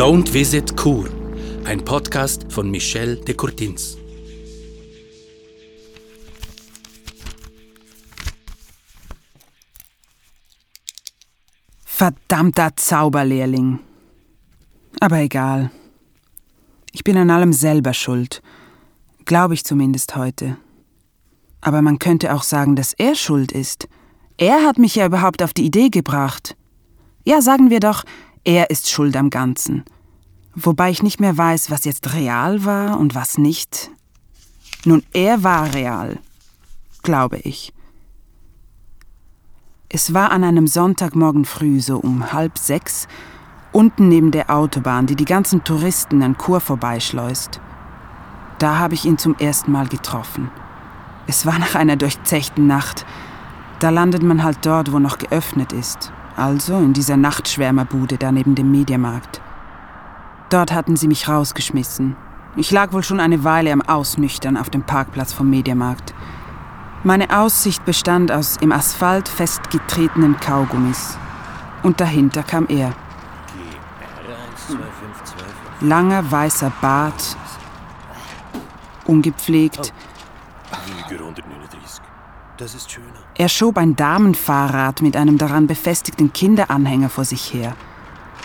Don't Visit Kur, ein Podcast von Michel de Courtins. Verdammter Zauberlehrling. Aber egal. Ich bin an allem selber schuld. Glaube ich zumindest heute. Aber man könnte auch sagen, dass er schuld ist. Er hat mich ja überhaupt auf die Idee gebracht. Ja, sagen wir doch, er ist schuld am Ganzen. Wobei ich nicht mehr weiß, was jetzt real war und was nicht. Nun, er war real, glaube ich. Es war an einem Sonntagmorgen früh, so um halb sechs, unten neben der Autobahn, die die ganzen Touristen an Chur vorbeischleust. Da habe ich ihn zum ersten Mal getroffen. Es war nach einer durchzechten Nacht. Da landet man halt dort, wo noch geöffnet ist. Also in dieser Nachtschwärmerbude da neben dem Mediamarkt. Dort hatten sie mich rausgeschmissen. Ich lag wohl schon eine Weile am Ausnüchtern auf dem Parkplatz vom Mediamarkt. Meine Aussicht bestand aus im Asphalt festgetretenen Kaugummis. Und dahinter kam er. Langer weißer Bart, ungepflegt. Lüger 139. Das ist schöner. Er schob ein Damenfahrrad mit einem daran befestigten Kinderanhänger vor sich her.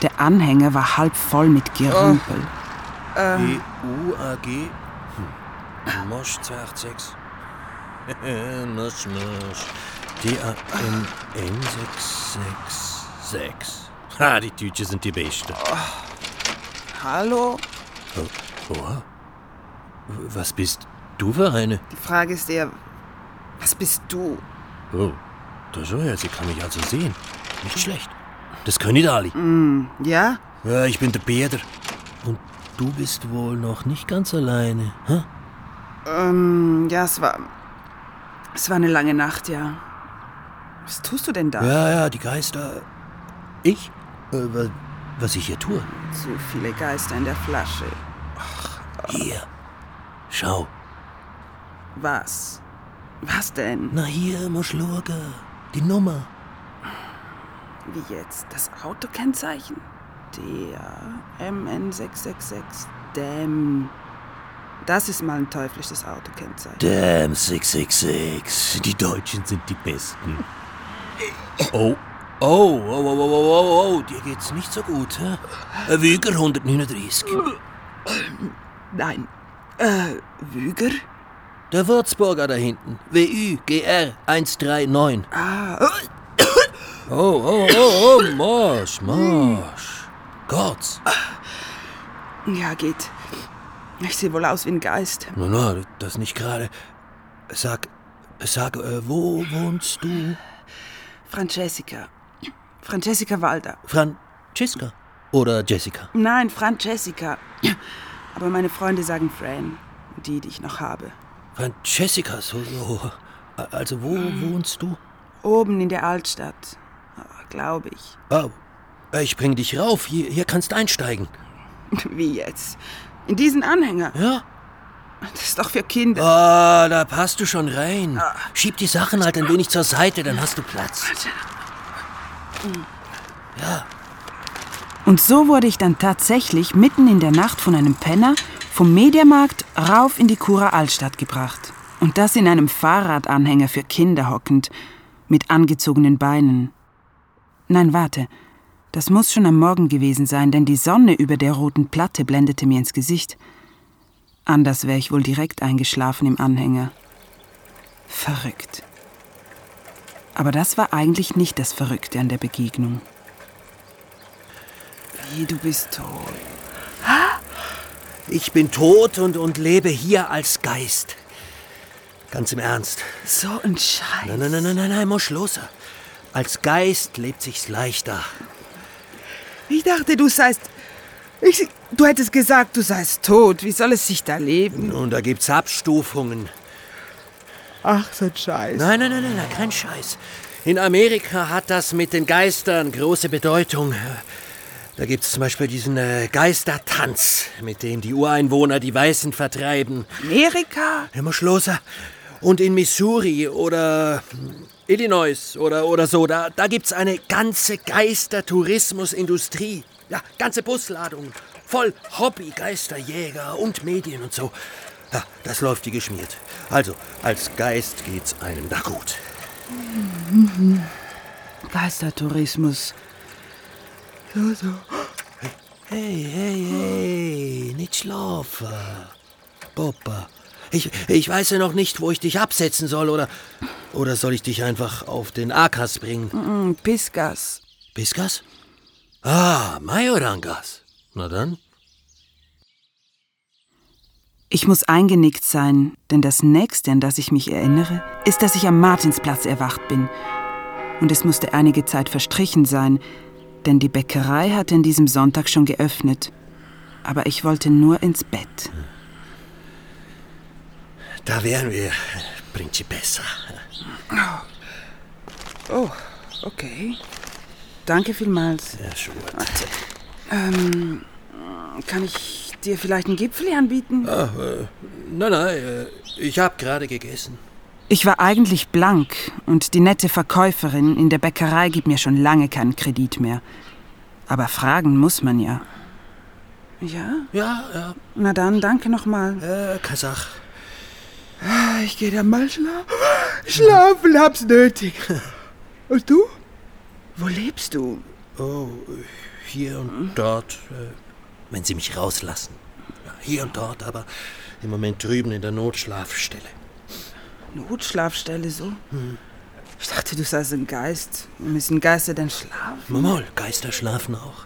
Der Anhänger war halb voll mit Gerümpel. E-U-A-G. Hm. Mosch 286. Mosch, Mosch. D-A-M-N 666. Ha, die Deutschen sind die Besten. Hallo? Oh, oha. Was bist du für eine? Die Frage ist eher, was bist du? Oh, da so ja, sie kann mich also sehen. Nicht schlecht. Das können die Ali. Ja? Ja, ich bin der Peter. Und du bist wohl noch nicht ganz alleine, hä? Ähm, ja, es war. Es war eine lange Nacht, ja. Was tust du denn da? Ja, ja, die Geister. Ich? Äh, wa- was ich hier tue? Zu viele Geister in der Flasche. Hier. Schau. Was? Was denn? Na hier, musst schauen. Die Nummer. Wie jetzt? Das Autokennzeichen? Der MN666. Damn. Das ist mal ein teuflisches Autokennzeichen. Damn 666. Die Deutschen sind die Besten. Oh. Oh, oh, oh, oh, oh, oh, oh, dir geht's nicht so gut, hä? Ein Wüger 139. Nein. Äh, Wüger? Der Würzburger da hinten. WÜGR 139. Ah, Oh, oh, oh, oh, Marsch, Marsch. Gott. ja, geht. Ich sehe wohl aus wie ein Geist. Na, na, das nicht gerade. Sag, sag, äh, wo wohnst du? Francesca. Francesca Walder. Francesca oder Jessica? Nein, Francesca. Aber meine Freunde sagen Fran. Die, die ich noch habe. Francesca, so, so. Also, wo wohnst du? Oben in der Altstadt. Glaube ich. Oh, ich bring dich rauf. Hier, hier kannst einsteigen. Wie jetzt? In diesen Anhänger? Ja? Das ist doch für Kinder. Ah, da passt du schon rein. Schieb die Sachen halt ein wenig zur Seite, dann hast du Platz. Ja, Und so wurde ich dann tatsächlich mitten in der Nacht von einem Penner vom Mediamarkt rauf in die Churer Altstadt gebracht. Und das in einem Fahrradanhänger für Kinder hockend, mit angezogenen Beinen. Nein, warte. Das muss schon am Morgen gewesen sein, denn die Sonne über der roten Platte blendete mir ins Gesicht. Anders wäre ich wohl direkt eingeschlafen im Anhänger. Verrückt. Aber das war eigentlich nicht das Verrückte an der Begegnung. Wie, du bist tot. ich bin tot und, und lebe hier als Geist. Ganz im Ernst. So ein Scheiß. Nein, nein, nein, nein, nein, nein, muss los. Als Geist lebt sich's leichter. Ich dachte, du seist. Ich, du hättest gesagt, du seist tot. Wie soll es sich da leben? Und da gibt's Abstufungen. Ach, so ein Scheiß. Nein, nein, nein, nein, nein, kein Scheiß. In Amerika hat das mit den Geistern große Bedeutung. Da gibt's zum Beispiel diesen äh, Geistertanz, mit dem die Ureinwohner die Weißen vertreiben. Amerika? Immer Schlosser. Und in Missouri oder Illinois oder, oder so, da, da gibt's eine ganze Geistertourismusindustrie. Ja, ganze Busladungen. Voll Hobby, Geisterjäger und Medien und so. Ja, das läuft wie geschmiert. Also, als Geist geht's einem da gut. Geistertourismus. So, so. Hey, hey, hey, nicht schlafen. Papa, ich, ich weiß ja noch nicht, wo ich dich absetzen soll, oder, oder soll ich dich einfach auf den Akas bringen? Mm, Piskas. Piskas? Ah, Majorangas. Na dann. Ich muss eingenickt sein, denn das nächste, an das ich mich erinnere, ist, dass ich am Martinsplatz erwacht bin. Und es musste einige Zeit verstrichen sein, denn die Bäckerei hatte an diesem Sonntag schon geöffnet. Aber ich wollte nur ins Bett. Da wären wir, Principessa. Oh, okay. Danke vielmals. Ja, schon. Ähm, kann ich dir vielleicht einen Gipfel anbieten? Ah, äh, nein, nein, äh, ich hab gerade gegessen. Ich war eigentlich blank und die nette Verkäuferin in der Bäckerei gibt mir schon lange keinen Kredit mehr. Aber fragen muss man ja. Ja? Ja, ja, Na dann, danke nochmal. äh, Kasach. Ich gehe dann mal schlafen. Schlafen hab's nötig. Und du? Wo lebst du? Oh, hier und dort, äh, wenn Sie mich rauslassen. Hier und dort, aber im Moment drüben in der Notschlafstelle. Notschlafstelle so? Ich dachte, du seist ein Geist. Müssen Geister denn schlafen? Mamol, Geister schlafen auch.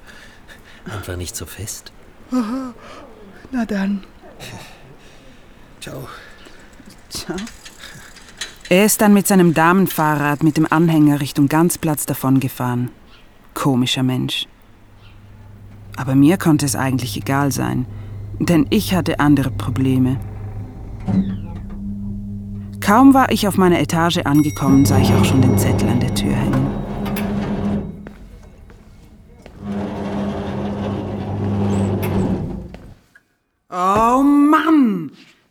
Einfach nicht so fest. Na dann. Ciao. Tja. Er ist dann mit seinem Damenfahrrad mit dem Anhänger Richtung Ganzplatz davongefahren. Komischer Mensch. Aber mir konnte es eigentlich egal sein, denn ich hatte andere Probleme. Kaum war ich auf meiner Etage angekommen, sah ich auch schon den Zettel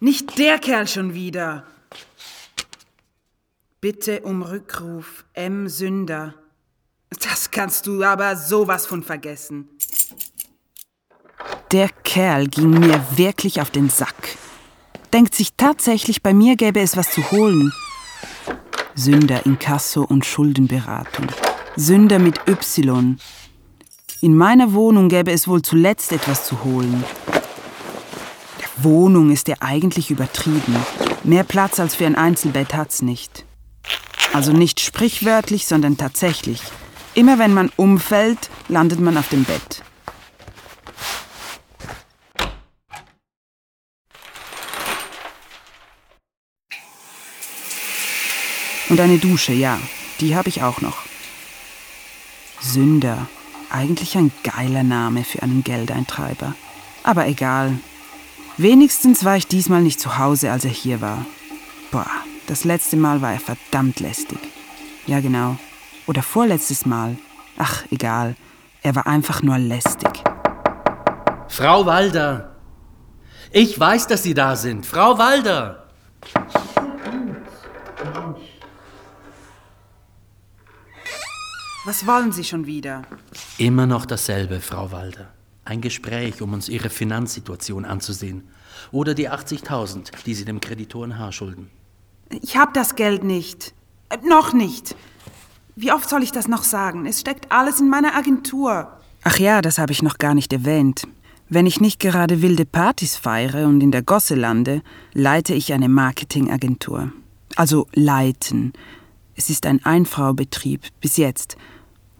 Nicht der Kerl schon wieder! Bitte um Rückruf, M. Sünder. Das kannst du aber sowas von vergessen. Der Kerl ging mir wirklich auf den Sack. Denkt sich tatsächlich, bei mir gäbe es was zu holen. Sünder, Inkasso und Schuldenberatung. Sünder mit Y. In meiner Wohnung gäbe es wohl zuletzt etwas zu holen. Wohnung ist ja eigentlich übertrieben. Mehr Platz als für ein Einzelbett hat's nicht. Also nicht sprichwörtlich, sondern tatsächlich. Immer wenn man umfällt, landet man auf dem Bett. Und eine Dusche, ja, die habe ich auch noch. Sünder. Eigentlich ein geiler Name für einen Geldeintreiber. Aber egal. Wenigstens war ich diesmal nicht zu Hause, als er hier war. Boah, das letzte Mal war er verdammt lästig. Ja, genau. Oder vorletztes Mal. Ach, egal. Er war einfach nur lästig. Frau Walder! Ich weiß, dass Sie da sind. Frau Walder! Was wollen Sie schon wieder? Immer noch dasselbe, Frau Walder. Ein Gespräch, um uns Ihre Finanzsituation anzusehen. Oder die 80.000, die Sie dem Kreditor in Haar schulden. Ich hab das Geld nicht. Äh, noch nicht. Wie oft soll ich das noch sagen? Es steckt alles in meiner Agentur. Ach ja, das habe ich noch gar nicht erwähnt. Wenn ich nicht gerade wilde Partys feiere und in der Gosse lande, leite ich eine Marketingagentur. Also leiten. Es ist ein Einfraubetrieb, bis jetzt.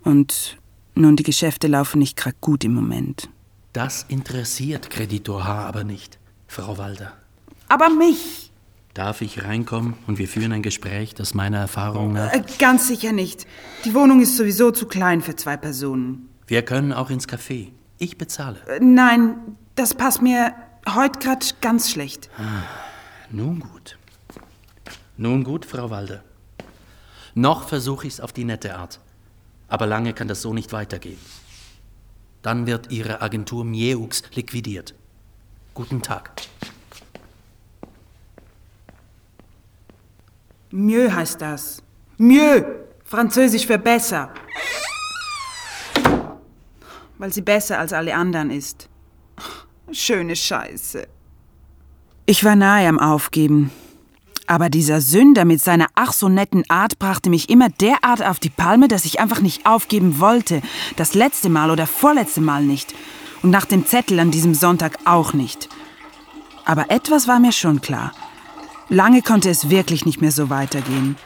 Und nun, die Geschäfte laufen nicht gerade gut im Moment. Das interessiert Kreditor H. aber nicht, Frau Walder. Aber mich? Darf ich reinkommen und wir führen ein Gespräch, das meiner Erfahrung nach... Äh, ganz sicher nicht. Die Wohnung ist sowieso zu klein für zwei Personen. Wir können auch ins Café. Ich bezahle. Äh, Nein, das passt mir heute gerade ganz schlecht. Nun gut. Nun gut, Frau Walder. Noch versuche ich's auf die nette Art. Aber lange kann das so nicht weitergehen. Dann wird Ihre Agentur Mieux liquidiert. Guten Tag. Mieux heißt das. Mieux. Französisch für besser. weil sie besser als alle anderen ist. Schöne Scheiße. Ich war nahe am Aufgeben. Aber dieser Sünder mit seiner ach so netten Art brachte mich immer derart auf die Palme, dass ich einfach nicht aufgeben wollte. Das letzte Mal oder vorletzte Mal nicht. Und nach dem Zettel an diesem Sonntag auch nicht. Aber etwas war mir schon klar. Lange konnte es wirklich nicht mehr so weitergehen.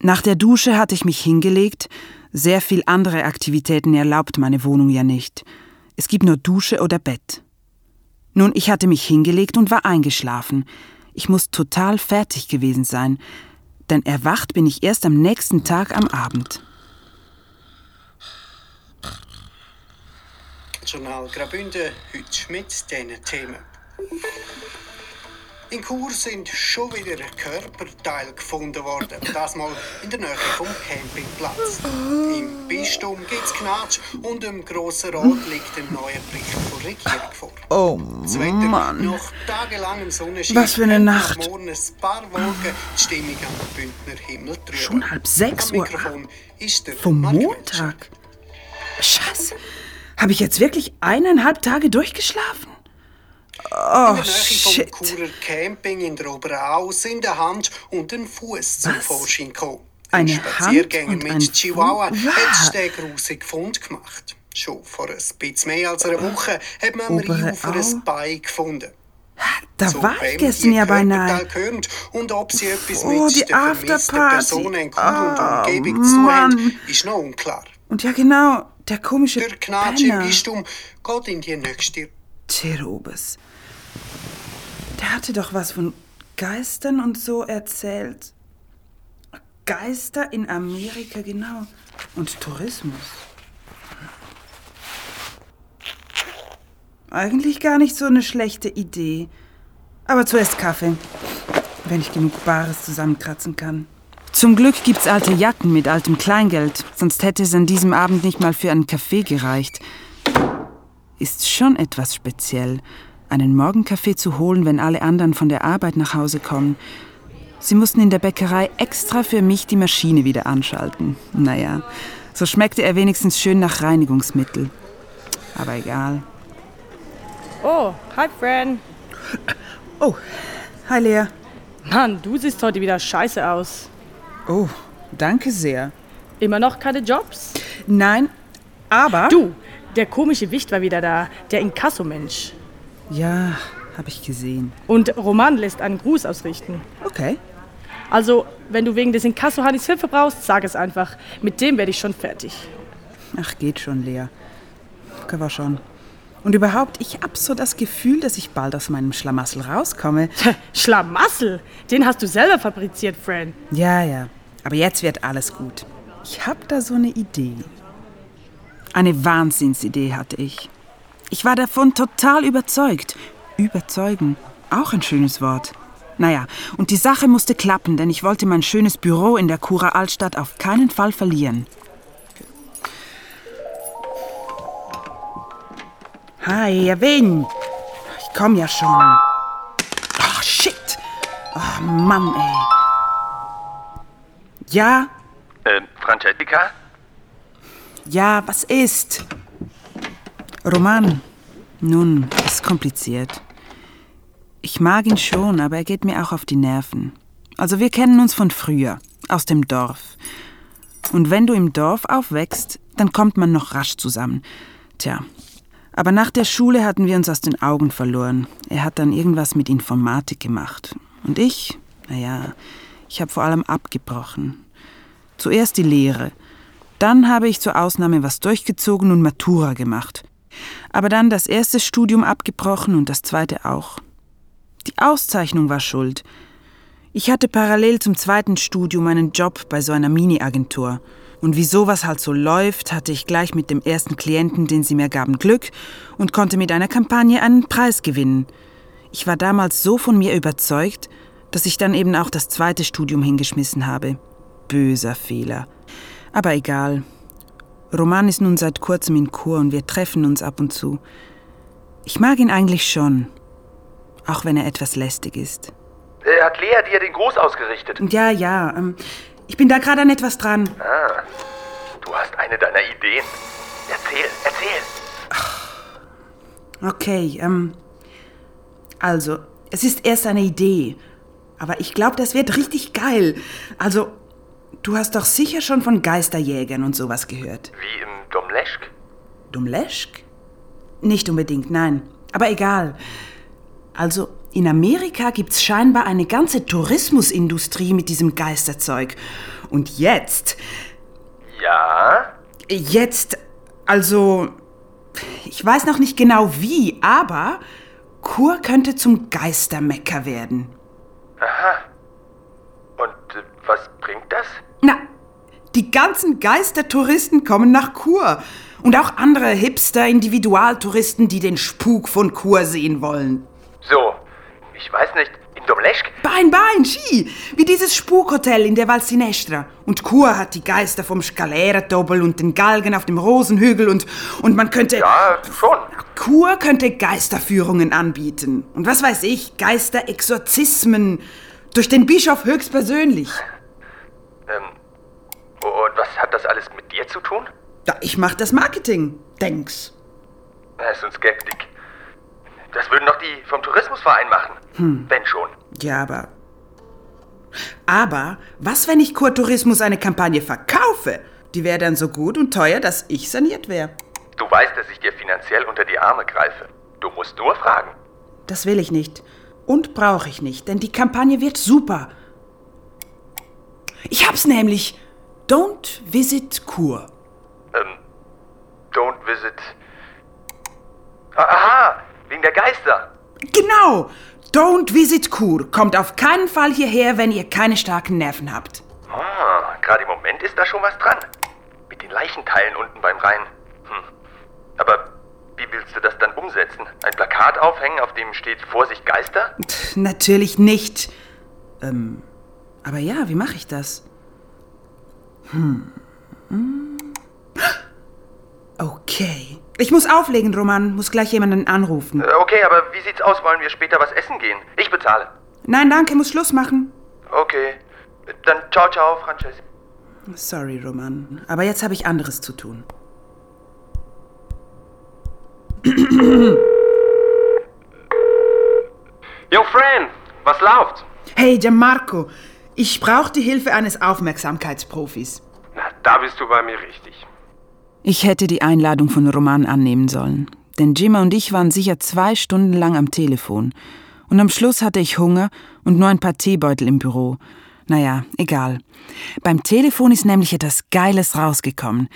Nach der Dusche hatte ich mich hingelegt. Sehr viel andere Aktivitäten erlaubt meine Wohnung ja nicht. Es gibt nur Dusche oder Bett. Nun, ich hatte mich hingelegt und war eingeschlafen. Ich muss total fertig gewesen sein, denn erwacht bin ich erst am nächsten Tag am Abend. Journal Graubünden, heute mit diesen Themen. In Chur sind schon wieder Körperteile gefunden worden. Das mal in der Nähe vom Campingplatz. Im Bistum gibt es Knatsch und im Grossen Rat liegt ein neuer Bericht der Regierung vor. Oh Das Wetter Mann. nach tagelangem Sonnenschein. Was für eine Nacht. Morgen ein paar Wolken, die Stimmung am Bündner Himmel drüber. Schon halb sechs Uhr. Mikrofon ist der Vom Montag. Scheiße. Habe ich jetzt wirklich eineinhalb Tage durchgeschlafen? Oh, In der Nähe vom. Churer Camping in der Oberau sind eine Hand und ein Fuß zum? Vorschein gekommen. Ein Spaziergänger Hand mit Chihuahua hat den grusigen Fund gemacht. Schon vor ein bisschen mehr als einer Woche hat man am? Rheinufer ein Bein gefunden. Da Zu war ich gestern ja beinahe. Gehören und ob sie etwas Oh, mit die der. Person in Chur und Ah, Umgebung zu haben, ist noch unklar. Und ja genau, der komische Der Knatsch im. Bistum geht in die nächste Cherubes. Der hatte doch was von Geistern und so erzählt. Geister in Amerika, genau. Und Tourismus. Eigentlich gar nicht so eine schlechte Idee. Aber zuerst Kaffee, wenn ich genug Bares zusammenkratzen kann. Zum Glück gibt's alte Jacken mit altem Kleingeld, sonst hätte es an diesem Abend nicht mal für einen Kaffee gereicht ist schon etwas speziell, einen Morgenkaffee zu holen, wenn alle anderen von der Arbeit nach Hause kommen. Sie mussten in der Bäckerei extra für mich die Maschine wieder anschalten. Naja, so schmeckte er wenigstens schön nach Reinigungsmittel. Aber egal. Oh, hi Fran. Oh, hi Lea. Mann, du siehst heute wieder scheiße aus. Oh, danke sehr. Immer noch keine Jobs? Nein, aber... Du, der komische Wicht war wieder da, der Inkasso-Mensch. Ja, habe ich gesehen. Und Roman lässt einen Gruß ausrichten. Okay. Also, wenn du wegen des Inkasso-Hannis Hilfe brauchst, sag es einfach. Mit dem werde ich schon fertig. Ach, geht schon, Lea. Können wir schon. Und überhaupt, ich hab so das Gefühl, dass ich bald aus meinem Schlamassel rauskomme. Schlamassel, den hast du selber fabriziert, Fran. Ja, ja. Aber jetzt wird alles gut. Ich hab da so eine Idee. Eine Wahnsinnsidee hatte ich. Ich war davon total überzeugt. Überzeugen. Auch ein schönes Wort. Naja, und die Sache musste klappen, denn ich wollte mein schönes Büro in der Kura Altstadt auf keinen Fall verlieren. Hi, Erwin. Ich komm ja schon. Ach, shit. Oh, Mann, ey. Ja, Ähm, Francesca? ja, was ist? Roman. Nun, ist kompliziert. Ich mag ihn schon, aber er geht mir auch auf die Nerven. Also wir kennen uns von früher, aus dem Dorf. Und wenn du im Dorf aufwächst, dann kommt man noch rasch zusammen. Tja. Aber nach der Schule hatten wir uns aus den Augen verloren. Er hat dann irgendwas mit Informatik gemacht. Und ich, naja, ich habe vor allem abgebrochen. Zuerst die Lehre. Dann habe ich zur Ausnahme was durchgezogen und Matura gemacht. Aber dann das erste Studium abgebrochen und das zweite auch. Die Auszeichnung war schuld. Ich hatte parallel zum zweiten Studium einen Job bei so einer Mini-Agentur. Und wie sowas halt so läuft, hatte ich gleich mit dem ersten Klienten, den sie mir gaben, Glück und konnte mit einer Kampagne einen Preis gewinnen. Ich war damals so von mir überzeugt, dass ich dann eben auch das zweite Studium hingeschmissen habe. Böser Fehler. Aber egal. Roman ist nun seit kurzem in Kur und wir treffen uns ab und zu. Ich mag ihn eigentlich schon. Auch wenn er etwas lästig ist. Äh, hat Lea dir den Gruß ausgerichtet? Ja, ja. Ähm, ich bin da gerade an etwas dran. Ah, du hast eine deiner Ideen. Erzähl erzähl, erzähl. Okay, ähm. Also, es ist erst eine Idee. Aber ich glaube, das wird richtig geil. Also, du hast doch sicher schon von Geisterjägern und sowas gehört. Wie im Domleschk? Dumleschk? Nicht unbedingt, nein. Aber egal. Also, in Amerika gibt's scheinbar eine ganze Tourismusindustrie mit diesem Geisterzeug. Und jetzt, Ja? jetzt, also, ich weiß noch nicht genau wie, aber Kur könnte zum Geistermecker werden. Und äh, was bringt das? Na, die ganzen Geistertouristen kommen nach Kur. Und auch andere Hipster-Individualtouristen, die den Spuk von Kur sehen wollen. So, ich weiß nicht, in Domleschk? Bein, Bein, Ski, wie dieses Spukhotel in der Val Sinestra. Und Kur hat die Geister vom Scalera-Doppel und den Galgen auf dem Rosenhügel und, und man könnte... Ja, schon. Kur könnte Geisterführungen anbieten. Und was weiß ich, Geisterexorzismen. Durch den Bischof höchstpersönlich. Ähm, und was hat das alles mit dir zu tun? Ja, ich mach das Marketing, denk's. Er ist ein Skeptik. Das würden doch die vom Tourismusverein machen. Wenn schon. Ja, aber. Aber was, wenn ich Kurtourismus eine Kampagne verkaufe? Die wäre dann so gut und teuer, dass ich saniert wäre. Du weißt, dass ich dir finanziell unter die Arme greife. Du musst nur fragen. Das will ich nicht. Und brauche ich nicht, denn die Kampagne wird super. Ich hab's nämlich. Don't visit Kur. Ähm, don't visit. Ah, Aha, wegen der Geister. Genau! Don't visit Kur. Kommt auf keinen Fall hierher, wenn ihr keine starken Nerven habt. Ah, gerade im Moment ist da schon was dran. Mit den Leichenteilen unten beim Rhein. Hm. Aber wie willst du das dann umsetzen? Ein Plakat aufhängen, auf dem steht Vorsicht Geister? Natürlich nicht. Ähm, aber ja, wie mache ich das? Hm. Hm. Okay. Ich muss auflegen, Roman. Muss gleich jemanden anrufen. Äh, Okay, aber wie sieht's aus? Wollen wir später was essen gehen? Ich bezahle. Nein, danke, muss Schluss machen. Okay. Dann ciao, ciao, Frances. Sorry, Roman. Aber jetzt habe ich anderes zu tun. Yo, Fran, was läuft? Hey, Gianmarco. Ich brauche die Hilfe eines Aufmerksamkeitsprofis. Na, da bist du bei mir richtig. Ich hätte die Einladung von Roman annehmen sollen. Denn Jimma und ich waren sicher zwei Stunden lang am Telefon. Und am Schluss hatte ich Hunger und nur ein paar Teebeutel im Büro. Naja, egal. Beim Telefon ist nämlich etwas Geiles rausgekommen.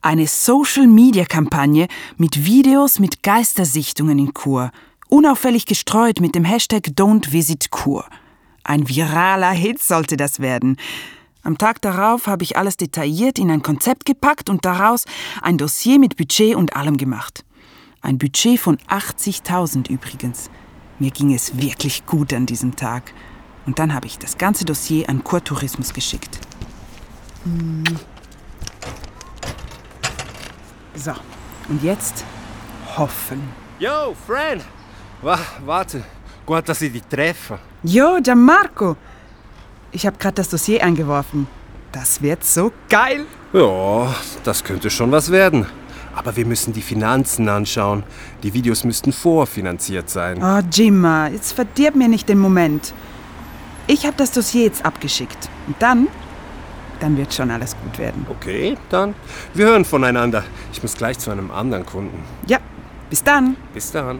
Eine Social-Media-Kampagne mit Videos mit Geistersichtungen in Chur. Unauffällig gestreut mit dem Hashtag Don't Visit Chur. Ein viraler Hit sollte das werden. Am Tag darauf habe ich alles detailliert in ein Konzept gepackt und daraus ein Dossier mit Budget und allem gemacht. Ein Budget von 80.000 übrigens. Mir ging es wirklich gut an diesem Tag. Und dann habe ich das ganze Dossier an Kurtourismus geschickt. Hm. So, und jetzt hoffen. Yo, Fran! Wa warte, gut, dass ich dich treffe. Jo, Gianmarco! Ich habe gerade das Dossier eingeworfen. Das wird so geil! Ja, das könnte schon was werden. Aber wir müssen die Finanzen anschauen. Die Videos müssten vorfinanziert sein. Oh, Jimma, jetzt verdirb mir nicht den Moment. Ich habe das Dossier jetzt abgeschickt. Und dann, dann wird schon alles gut werden. Okay, dann. Wir hören voneinander. Ich muss gleich zu einem anderen Kunden. Ja, bis dann. Bis dann.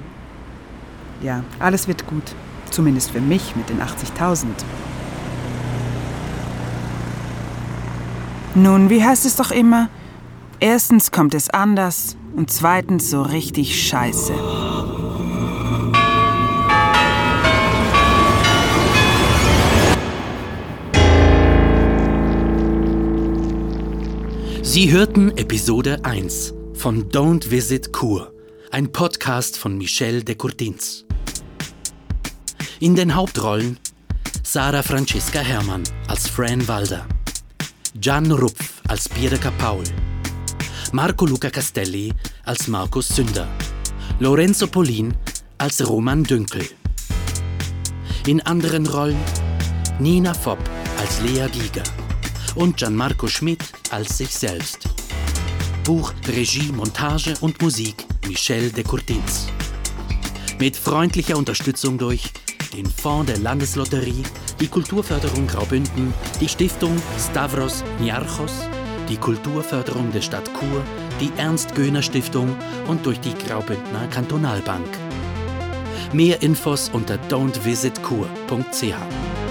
Ja, alles wird gut. Zumindest für mich mit den 80.000. Nun, wie heißt es doch immer? Erstens kommt es anders und zweitens so richtig scheiße. Sie hörten Episode 1 von Don't Visit Kur, ein Podcast von Michel de Courtins. In den Hauptrollen Sarah Francesca Herrmann als Fran Walder, Gian Rupf als Pierre Paul, Marco Luca Castelli als Markus Sünder, Lorenzo Polin als Roman Dünkel. In anderen Rollen Nina Fopp als Lea Giger und Gianmarco Schmidt als sich selbst. Drehbuch, Regie, Montage und Musik Michel de Courtins. Mit freundlicher Unterstützung durch den Fonds der Landeslotterie, die Kulturförderung Graubünden, die Stiftung Stavros Niarchos, die Kulturförderung der Stadt Chur, die Ernst-Göhner-Stiftung und durch die Graubündner Kantonalbank. Mehr Infos unter don'tvisitkur.ch.